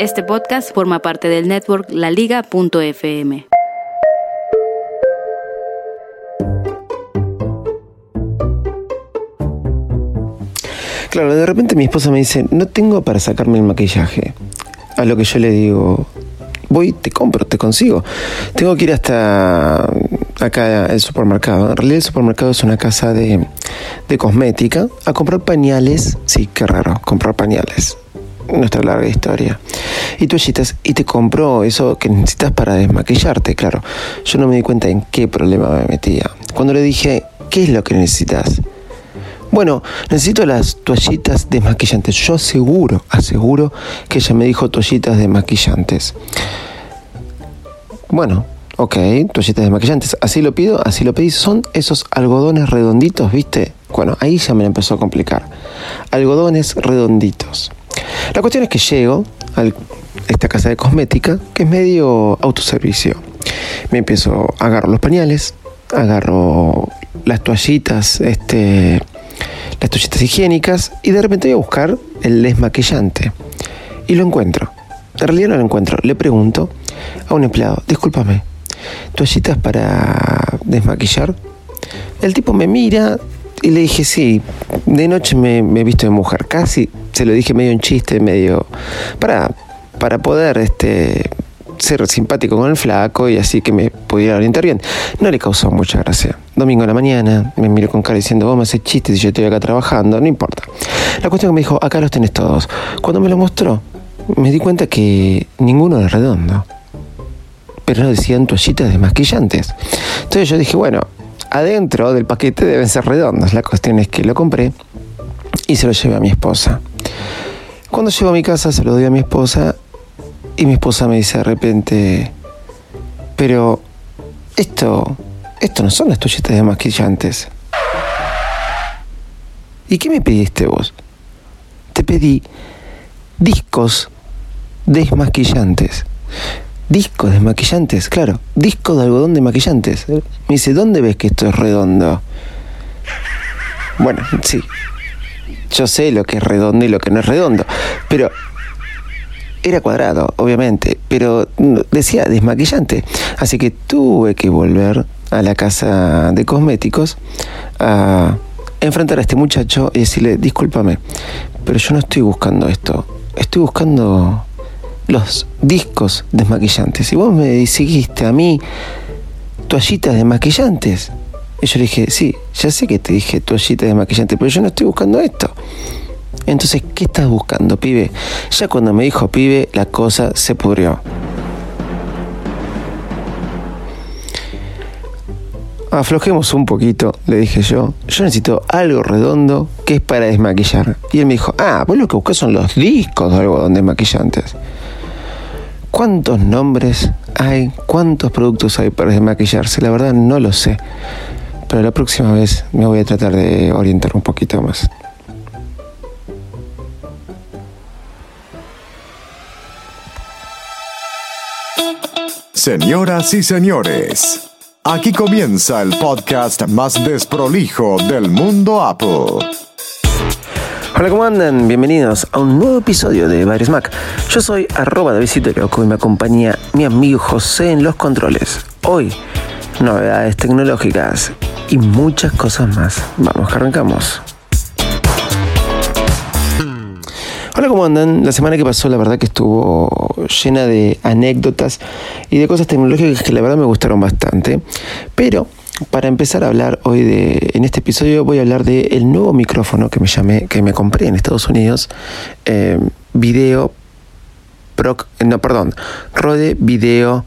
Este podcast forma parte del network laliga.fm. Claro, de repente mi esposa me dice, no tengo para sacarme el maquillaje. A lo que yo le digo, voy, te compro, te consigo. Tengo que ir hasta acá el supermercado. En realidad el supermercado es una casa de, de cosmética a comprar pañales. Sí, qué raro, comprar pañales. Nuestra larga historia. Y toallitas, y te compro eso que necesitas para desmaquillarte, claro. Yo no me di cuenta en qué problema me metía. Cuando le dije, ¿qué es lo que necesitas? Bueno, necesito las toallitas desmaquillantes. Yo aseguro, aseguro que ella me dijo toallitas desmaquillantes. Bueno, ok, toallitas desmaquillantes. Así lo pido, así lo pedí. Son esos algodones redonditos, ¿viste? Bueno, ahí ya me empezó a complicar. Algodones redonditos. La cuestión es que llego esta casa de cosmética, que es medio autoservicio. Me empiezo a agarrar los pañales, agarro las toallitas, este las toallitas higiénicas y de repente voy a buscar el desmaquillante. Y lo encuentro. En realidad no lo encuentro. Le pregunto a un empleado, discúlpame, ¿toallitas para desmaquillar? El tipo me mira y le dije, sí, de noche me, he visto de mujer. Casi se lo dije medio en chiste, medio... Para, para poder este, ser simpático con el flaco y así que me pudiera orientar bien. No le causó mucha gracia. Domingo en la mañana me miró con cara diciendo, vos me haces chistes y yo estoy acá trabajando, no importa. La cuestión que me dijo, acá los tenés todos. Cuando me lo mostró, me di cuenta que ninguno era redondo. Pero no decían toallitas desmaquillantes. Entonces yo dije, bueno, adentro del paquete deben ser redondos. La cuestión es que lo compré y se lo llevé a mi esposa. Cuando llego a mi casa se lo doy a mi esposa y mi esposa me dice de repente, pero esto, esto no son las toallitas desmaquillantes. ¿Y qué me pediste vos? Te pedí discos desmaquillantes. Discos desmaquillantes, claro. Discos de algodón desmaquillantes. Me dice, ¿dónde ves que esto es redondo? Bueno, sí. Yo sé lo que es redondo y lo que no es redondo. Pero era cuadrado, obviamente, pero decía desmaquillante. Así que tuve que volver a la casa de cosméticos a enfrentar a este muchacho y decirle, discúlpame, pero yo no estoy buscando esto. Estoy buscando los discos desmaquillantes. Y vos me dijiste a mí toallitas desmaquillantes. Y yo le dije, sí, ya sé que te dije toallitas desmaquillantes, pero yo no estoy buscando esto. Entonces, ¿qué estás buscando, pibe? Ya cuando me dijo pibe, la cosa se pudrió. Aflojemos un poquito, le dije yo. Yo necesito algo redondo que es para desmaquillar. Y él me dijo, ah, vos lo que buscas son los discos de algodón desmaquillantes. ¿Cuántos nombres hay? ¿Cuántos productos hay para desmaquillarse? La verdad no lo sé. Pero la próxima vez me voy a tratar de orientar un poquito más. Señoras y señores, aquí comienza el podcast más desprolijo del mundo Apple. Hola, ¿cómo andan? Bienvenidos a un nuevo episodio de Bares Mac. Yo soy arroba de Loco y me acompaña mi amigo José en los controles. Hoy, novedades tecnológicas y muchas cosas más. Vamos, que arrancamos. Hola, ¿cómo andan? La semana que pasó la verdad que estuvo llena de anécdotas y de cosas tecnológicas que la verdad me gustaron bastante. Pero para empezar a hablar hoy de, en este episodio voy a hablar del nuevo micrófono que me llamé, que me compré en Estados Unidos, eh, Video Proc, no, perdón, Rode Video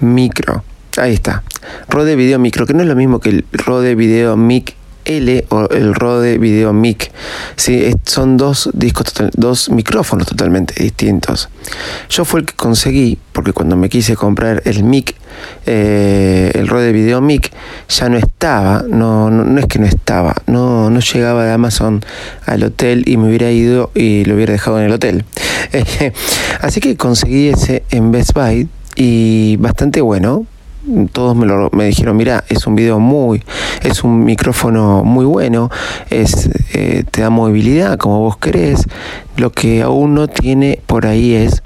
Micro. Ahí está. Rode Video Micro, que no es lo mismo que el Rode Video Mic L o el Rode Video Mic. ¿sí? Son dos discos, dos micrófonos totalmente distintos. Yo fue el que conseguí, porque cuando me quise comprar el mic, eh, el Rode Video Mic, ya no estaba, no, no, es que no estaba, no, no llegaba de Amazon al hotel y me hubiera ido y lo hubiera dejado en el hotel. Así que conseguí ese en Best Buy y bastante bueno, todos me, lo, me dijeron, mira, es un video muy, es un micrófono muy bueno, es, eh, te da movilidad como vos querés, lo que aún no tiene por ahí es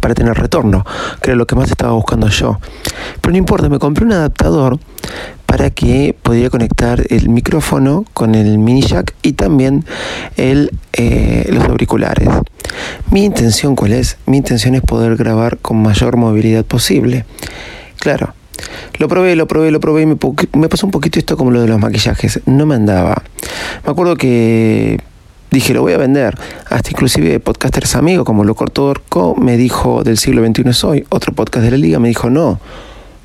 para tener retorno, que era lo que más estaba buscando yo. Pero no importa, me compré un adaptador para que pudiera conectar el micrófono con el mini jack y también el, eh, los auriculares. Mi intención cuál es? Mi intención es poder grabar con mayor movilidad posible. Claro. Lo probé, lo probé, lo probé y me, pasó un poquito esto como lo de los maquillajes. No me andaba. Me acuerdo que dije, lo voy a vender. Hasta inclusive podcasters amigos como Lo Corto me dijo del siglo XXI soy. Otro podcast de la liga me dijo, no,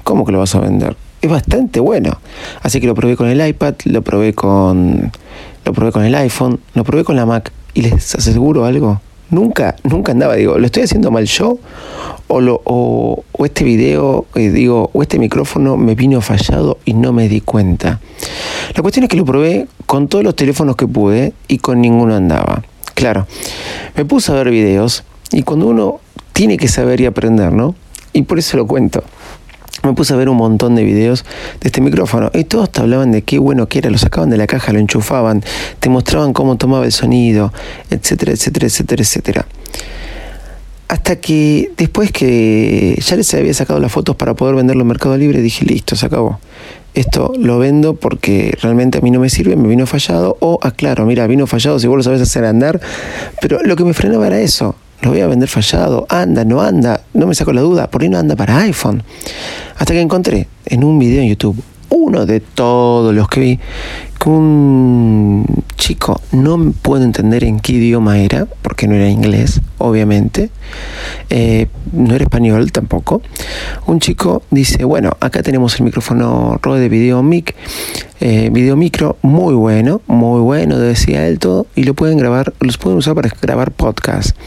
¿cómo que lo vas a vender? Es bastante bueno. Así que lo probé con el iPad, lo probé con, lo probé con el iPhone, lo probé con la Mac. Y les aseguro algo, nunca, nunca andaba, digo, ¿lo estoy haciendo mal yo? O, lo, o, este video, eh, digo, o este micrófono me vino fallado y no me di cuenta. La cuestión es que lo probé con todos los teléfonos que pude y con ninguno andaba. Claro, me puse a ver videos y cuando uno tiene que saber y aprender, ¿no? Y por eso lo cuento me puse a ver un montón de videos de este micrófono y todos te hablaban de qué bueno que era, lo sacaban de la caja, lo enchufaban, te mostraban cómo tomaba el sonido, etcétera, etcétera, etcétera, etcétera. Hasta que después que ya les había sacado las fotos para poder venderlo en Mercado Libre, dije, listo, se acabó. Esto lo vendo porque realmente a mí no me sirve, me vino fallado. O aclaro, mira, vino fallado si vos lo sabés hacer andar. Pero lo que me frenaba era eso lo voy a vender fallado, anda, no anda, no me saco la duda, por ahí no anda para iPhone. Hasta que encontré en un video en YouTube, uno de todos los que vi, un chico, no puedo entender en qué idioma era, porque no era inglés, obviamente, eh, no era español tampoco. Un chico dice, bueno, acá tenemos el micrófono Rode de video mic, eh, video micro, muy bueno, muy bueno, decía él todo, y lo pueden grabar, los pueden usar para grabar podcast.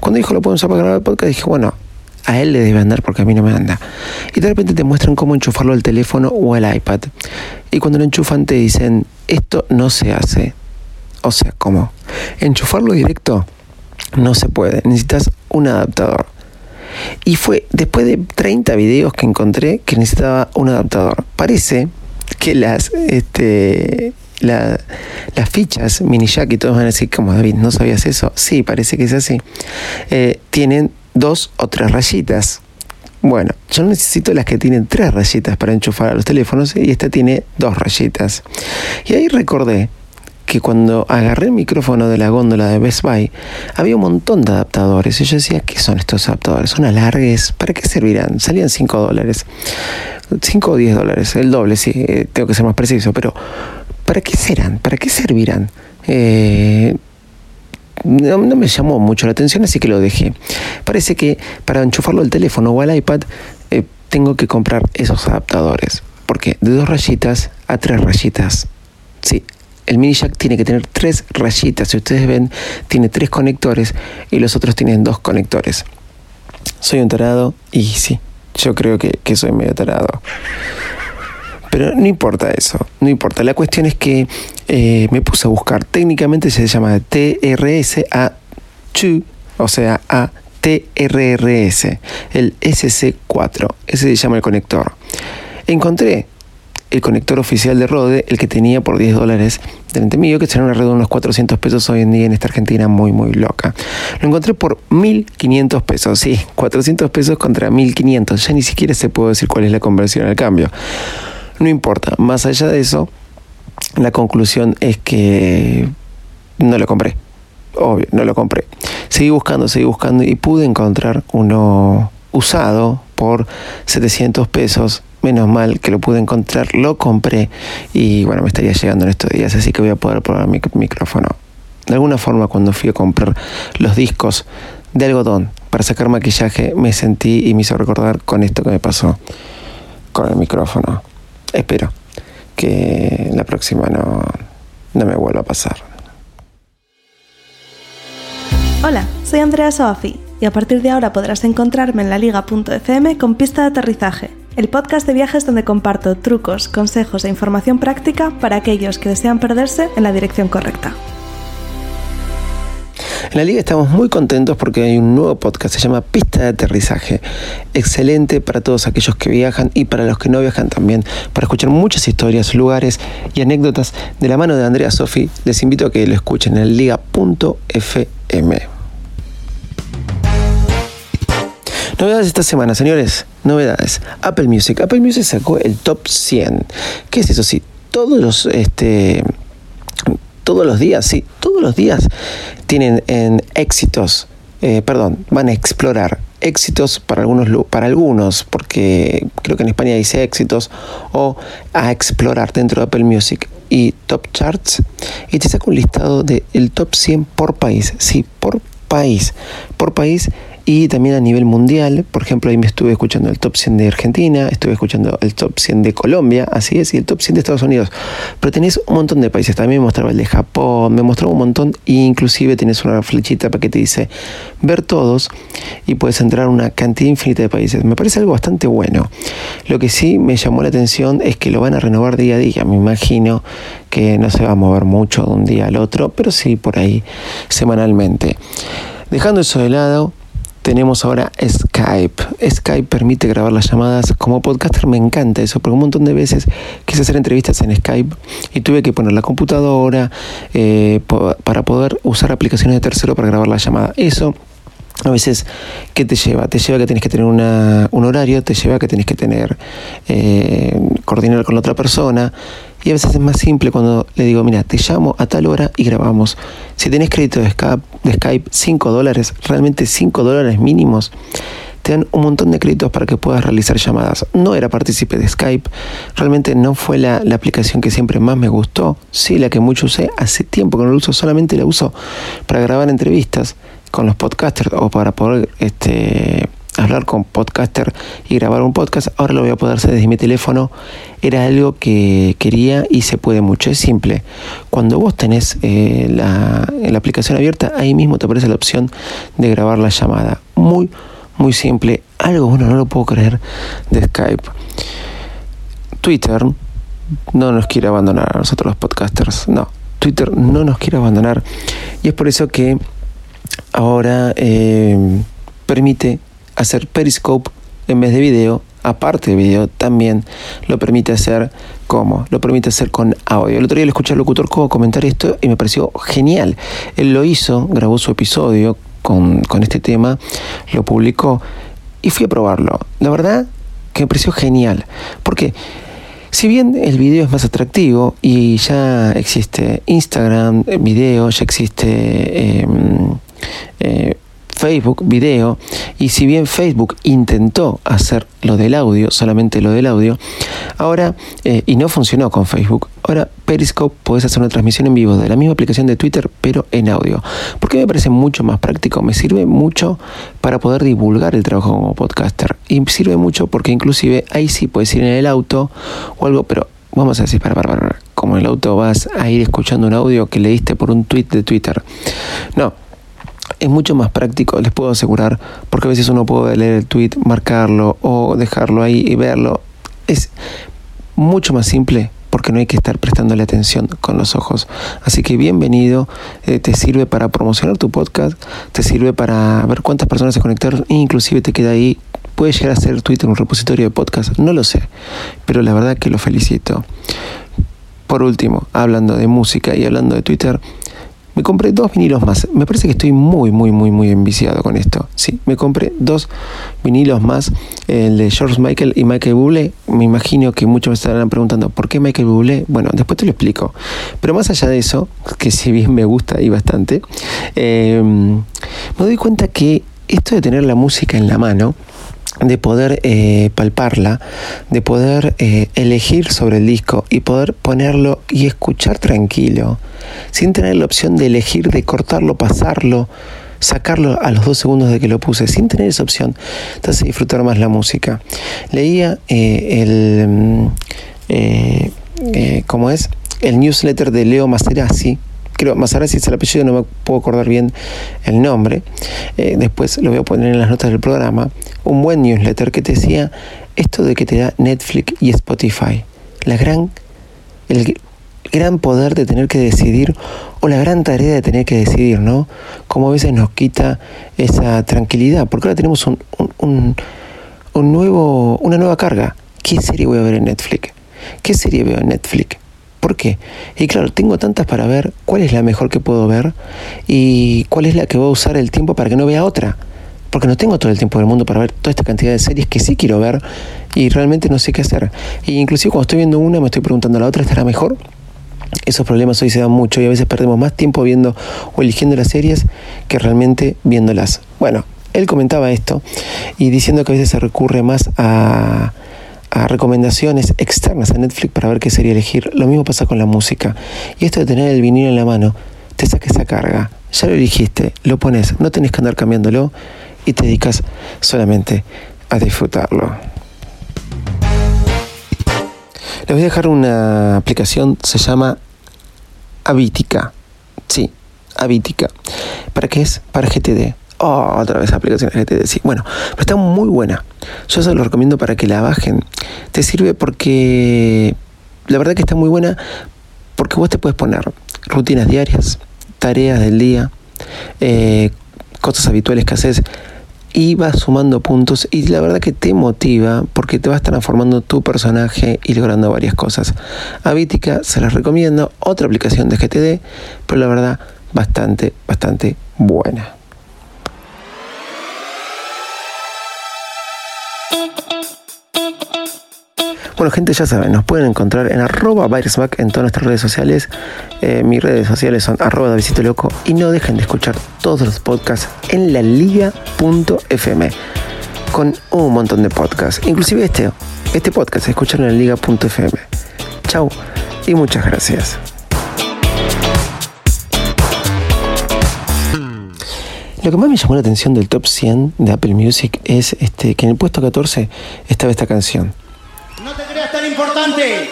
Cuando dijo lo pueden usar para grabar podcast, dije, bueno, a él le debe andar porque a mí no me anda. Y de repente te muestran cómo enchufarlo al teléfono o al iPad. Y cuando lo enchufan te dicen, esto no se hace. O sea, ¿cómo? Enchufarlo directo no se puede. Necesitas un adaptador. Y fue después de 30 videos que encontré que necesitaba un adaptador. Parece que las, este, las fichas mini jack y todos van a decir, como David, ¿no sabías eso? Sí, parece que es así. Eh, tienen dos o tres rayitas. Bueno, yo necesito las que tienen tres rayitas para enchufar a los teléfonos y esta tiene dos rayitas. Y ahí recordé que cuando agarré el micrófono de la góndola de Best Buy, había un montón de adaptadores. Y yo decía, ¿qué son estos adaptadores? ¿Son alargues? ¿Para qué servirán? Salían 5 dólares. 5 o 10 dólares, el doble, sí, eh, tengo que ser más preciso. Pero, ¿para qué serán? ¿Para qué servirán? Eh, no, me llamó mucho la atención, así que lo dejé. Parece que para enchufarlo al teléfono o al iPad eh, tengo que comprar esos adaptadores. Porque de dos rayitas a tres rayitas. Sí, el mini jack tiene que tener tres rayitas. Si ustedes ven, tiene tres conectores y los otros tienen dos conectores. Soy un tarado y sí, yo creo que, que soy medio tarado. Pero no importa eso, no importa. La cuestión es que eh, me puse a buscar. Técnicamente se llama TRS a 2, o sea, a TRRS, el SC4. Ese se llama el conector. Encontré el conector oficial de Rode, el que tenía por 10 dólares delante mío, que será una red de unos 400 pesos hoy en día en esta Argentina muy, muy loca. Lo encontré por 1500 pesos, sí, 400 pesos contra 1500. Ya ni siquiera se puede decir cuál es la conversión al cambio. No importa, más allá de eso, la conclusión es que no lo compré. Obvio, no lo compré. Seguí buscando, seguí buscando y pude encontrar uno usado por 700 pesos. Menos mal que lo pude encontrar, lo compré y bueno, me estaría llegando en estos días, así que voy a poder probar mi micrófono. De alguna forma, cuando fui a comprar los discos de algodón para sacar maquillaje, me sentí y me hizo recordar con esto que me pasó con el micrófono. Espero. que la próxima no, no me vuelva a pasar. Hola, soy Andrea Soafi y a partir de ahora podrás encontrarme en la liga.fm con pista de aterrizaje, el podcast de viajes donde comparto trucos, consejos e información práctica para aquellos que desean perderse en la dirección correcta. En la liga estamos muy contentos porque hay un nuevo podcast, se llama Pista de Aterrizaje. Excelente para todos aquellos que viajan y para los que no viajan también, para escuchar muchas historias, lugares y anécdotas de la mano de Andrea Sofi. Les invito a que lo escuchen en liga.fm. Novedades esta semana, señores. Novedades. Apple Music. Apple Music sacó el top 100. ¿Qué es eso? Sí, todos los este todos los días, sí, todos los días tienen en éxitos, eh, perdón, van a explorar éxitos para algunos, para algunos, porque creo que en España dice éxitos, o a explorar dentro de Apple Music y Top Charts, y te saca un listado del el top 100 por país, sí, por país, por país y también a nivel mundial, por ejemplo, ahí me estuve escuchando el top 100 de Argentina, estuve escuchando el top 100 de Colombia, así es, y el top 100 de Estados Unidos. Pero tenés un montón de países, también me mostraba el de Japón, me mostraba un montón, e inclusive tenés una flechita para que te dice ver todos y puedes entrar a una cantidad infinita de países. Me parece algo bastante bueno. Lo que sí me llamó la atención es que lo van a renovar día a día, me imagino que no se va a mover mucho de un día al otro, pero sí por ahí semanalmente. Dejando eso de lado, tenemos ahora Skype. Skype permite grabar las llamadas. Como podcaster me encanta eso, porque un montón de veces quise hacer entrevistas en Skype y tuve que poner la computadora eh, para poder usar aplicaciones de tercero para grabar la llamada. Eso a veces, ¿qué te lleva? Te lleva que tienes que tener un horario, te lleva que tienes que tener, eh, coordinar con la otra persona. Y a veces es más simple cuando le digo, mira, te llamo a tal hora y grabamos. Si tenés crédito de Skype, de Skype 5 dólares, realmente 5 dólares mínimos, te dan un montón de créditos para que puedas realizar llamadas. No era partícipe de Skype, realmente no fue la, la, aplicación que siempre más me gustó, sí la que mucho usé, hace tiempo que no la uso, solamente la uso para grabar entrevistas con los podcasters o para poder este, hablar con podcaster y grabar un podcast, ahora lo voy a poder hacer desde mi teléfono. Era algo que quería y se puede mucho. Es simple. Cuando vos tenés eh, la, la, aplicación abierta, ahí mismo te aparece la opción de grabar la llamada. Muy, muy simple. Algo bueno, no lo puedo creer de Skype. Twitter no nos quiere abandonar a nosotros los podcasters. No, Twitter no nos quiere abandonar. Y es por eso que ahora eh, permite hacer Periscope en vez de video, aparte de video, también lo permite hacer como, lo permite hacer con audio. El otro día le escuché al locutor como comentar esto y me pareció genial. Él lo hizo, grabó su episodio con, con este tema, lo publicó y fui a probarlo. La verdad que me pareció genial. Porque si bien el video es más atractivo y ya existe Instagram, video, ya existe... Em, eh, Facebook video y si bien Facebook intentó hacer lo del audio, solamente lo del audio, ahora, eh, y no funcionó con Facebook, ahora Periscope puedes hacer una transmisión en vivo de la misma aplicación de Twitter, pero en audio. Porque me parece mucho más práctico, me sirve mucho para poder divulgar el trabajo como podcaster. Y sirve mucho porque inclusive ahí sí puedes ir en el auto o algo, pero vamos a decir, para, para, para, como en el auto vas a ir escuchando un audio que leíste por un tweet de Twitter. No, es mucho más práctico, les puedo asegurar, porque a veces uno puede leer el tweet, marcarlo o dejarlo ahí y verlo. Es mucho más simple porque no hay que estar prestándole atención con los ojos. Así que bienvenido, eh, te sirve para promocionar tu podcast, te sirve para ver cuántas personas se conectaron e inclusive te queda ahí. Puede llegar a ser Twitter un repositorio de podcast, no lo sé, pero la verdad que lo felicito. Por último, hablando de música y hablando de Twitter, me compré dos vinilos más. Me parece que estoy muy, muy, muy, muy enviciado con esto. Sí, me compré dos vinilos más. El de George Michael y Michael Bublé. Me imagino que muchos me estarán preguntando, ¿por qué Michael Bublé? Bueno, después te lo explico. Pero más allá de eso, que si bien me gusta y bastante, eh, me doy cuenta que esto de tener la música en la mano, de poder eh, palparla, de poder eh, elegir sobre el disco y poder ponerlo y escuchar tranquilo, sin tener la opción de elegir, de cortarlo, pasarlo, sacarlo a los dos segundos de que lo puse, sin tener esa opción, te hace disfrutar más la música. Leía eh, el eh, ¿cómo es? El newsletter de Leo Maserasi. Creo, Maserasi es el apellido, no me puedo acordar bien el nombre. Eh, después lo voy a poner en las notas del programa. Un buen newsletter que te decía esto de que te da Netflix y Spotify. La gran, el gran poder de tener que decidir o la gran tarea de tener que decidir, ¿no? Como a veces nos quita esa tranquilidad, porque ahora tenemos un, un, un nuevo, una nueva carga. ¿Qué serie voy a ver en Netflix? ¿Qué serie veo en Netflix? ¿Por qué? Y claro, tengo tantas para ver, ¿cuál es la mejor que puedo ver? Y cuál es la que voy a usar el tiempo para que no vea otra. Porque no tengo todo el tiempo del mundo para ver toda esta cantidad de series que sí quiero ver y realmente no sé qué hacer. Y inclusive cuando estoy viendo una me estoy preguntando, ¿la otra estará mejor? Esos problemas hoy se dan mucho y a veces perdemos más tiempo viendo o eligiendo las series que realmente viéndolas. Bueno, él comentaba esto y diciendo que a veces se recurre más a, a recomendaciones externas a Netflix para ver qué serie elegir. Lo mismo pasa con la música. Y esto de tener el vinilo en la mano te saca esa carga. Ya lo elegiste, lo pones, no tenés que andar cambiándolo y te dedicas solamente a disfrutarlo. Les voy a dejar una aplicación, se llama Avítica. Sí, Avítica. ¿Para qué es? Para GTD. Oh, otra vez aplicación GTD. Sí, bueno, pero está muy buena. Yo se lo recomiendo para que la bajen. Te sirve porque la verdad que está muy buena porque vos te puedes poner rutinas diarias, tareas del día, eh, cosas habituales que haces y vas sumando puntos y la verdad que te motiva porque te vas transformando tu personaje y logrando varias cosas. A Vítica se las recomiendo, otra aplicación de GTD, pero la verdad bastante, bastante buena. Bueno, gente, ya saben, nos pueden encontrar en arroba Virusmac en todas nuestras redes sociales. Eh, mis redes sociales son arroba Loco y no dejen de escuchar todos los podcasts en la liga.fm con un montón de podcasts. Inclusive este, este podcast, escucharlo en la liga.fm. Chau y muchas gracias. Lo que más me llamó la atención del top 100 de Apple Music es este, que en el puesto 14 estaba esta canción. Importante.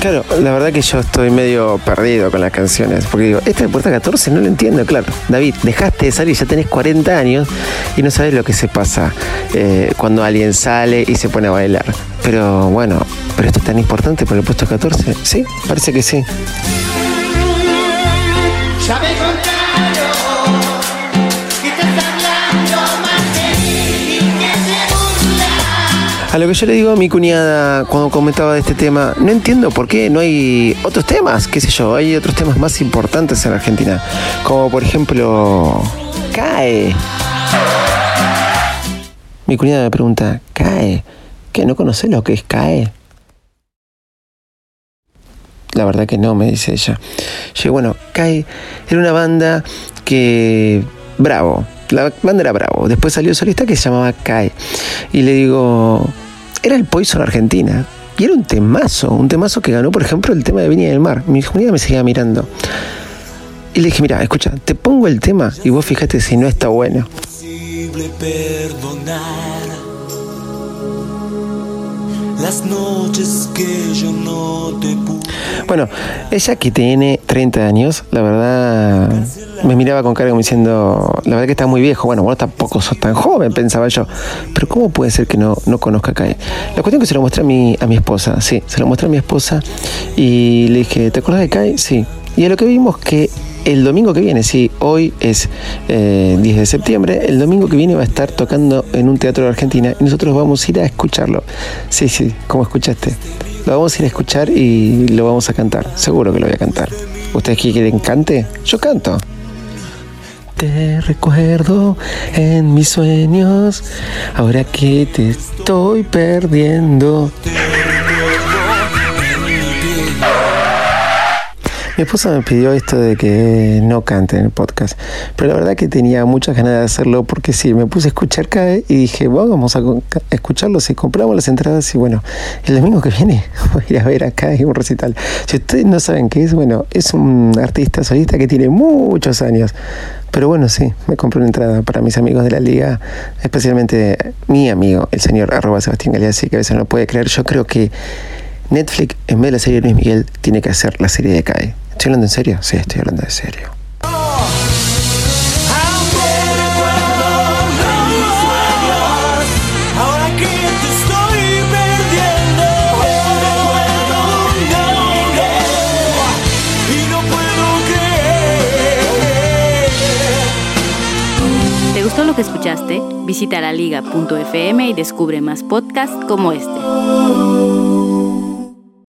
Claro, la verdad que yo estoy medio perdido con las canciones, porque digo, esta de puerta 14 no lo entiendo, claro. David, dejaste de salir, ya tenés 40 años y no sabes lo que se pasa eh, cuando alguien sale y se pone a bailar. Pero bueno, pero esto es tan importante por el puesto 14, ¿sí? Parece que sí. Ya A lo que yo le digo a mi cuñada cuando comentaba de este tema, no entiendo por qué no hay otros temas, qué sé yo, hay otros temas más importantes en Argentina, como por ejemplo, CAE. Mi cuñada me pregunta, ¿CAE? ¿Qué? ¿No conoces lo que es CAE? La verdad que no, me dice ella. Yo bueno, CAE era una banda que... Bravo, la banda era Bravo. Después salió solista que se llamaba CAE. Y le digo, era el Poison Argentina. Y era un temazo, un temazo que ganó, por ejemplo, el tema de Viña del Mar. Mi comunidad me seguía mirando. Y le dije, mira, escucha, te pongo el tema y vos fíjate si no está bueno. perdonar las noches que yo no te. Bueno, ella que tiene 30 años, la verdad, me miraba con cara como diciendo, la verdad que está muy viejo. Bueno, vos tampoco sos tan joven, pensaba yo. Pero ¿cómo puede ser que no, no conozca a Kai? La cuestión es que se lo mostré a mi, a mi esposa, sí, se lo mostré a mi esposa y le dije, ¿te acuerdas de Kai? Sí. Y a lo que vimos que el domingo que viene, sí, hoy es eh, 10 de septiembre, el domingo que viene va a estar tocando en un teatro de Argentina y nosotros vamos a ir a escucharlo. Sí, sí, como escuchaste. Lo vamos a ir a escuchar y lo vamos a cantar. Seguro que lo voy a cantar. ¿Ustedes quieren cante? Yo canto. Te recuerdo en mis sueños, ahora que te estoy perdiendo. Mi esposa me pidió esto de que no cante en el podcast, pero la verdad que tenía muchas ganas de hacerlo porque sí, me puse a escuchar CAE y dije, bueno, vamos a escucharlo si compramos las entradas y bueno, el domingo que viene voy a ir a ver a CAE un recital. Si ustedes no saben qué es, bueno, es un artista solista que tiene muchos años. Pero bueno, sí, me compré una entrada para mis amigos de la liga, especialmente mi amigo, el señor arroba Sebastián Galeazzi, que a veces no puede creer. Yo creo que Netflix, en vez de la serie Luis Miguel, tiene que hacer la serie de CAE. ¿Estoy hablando en serio? Sí, estoy hablando en serio. ¿Te gustó lo que escuchaste? Visita laliga.fm y descubre más podcasts como este.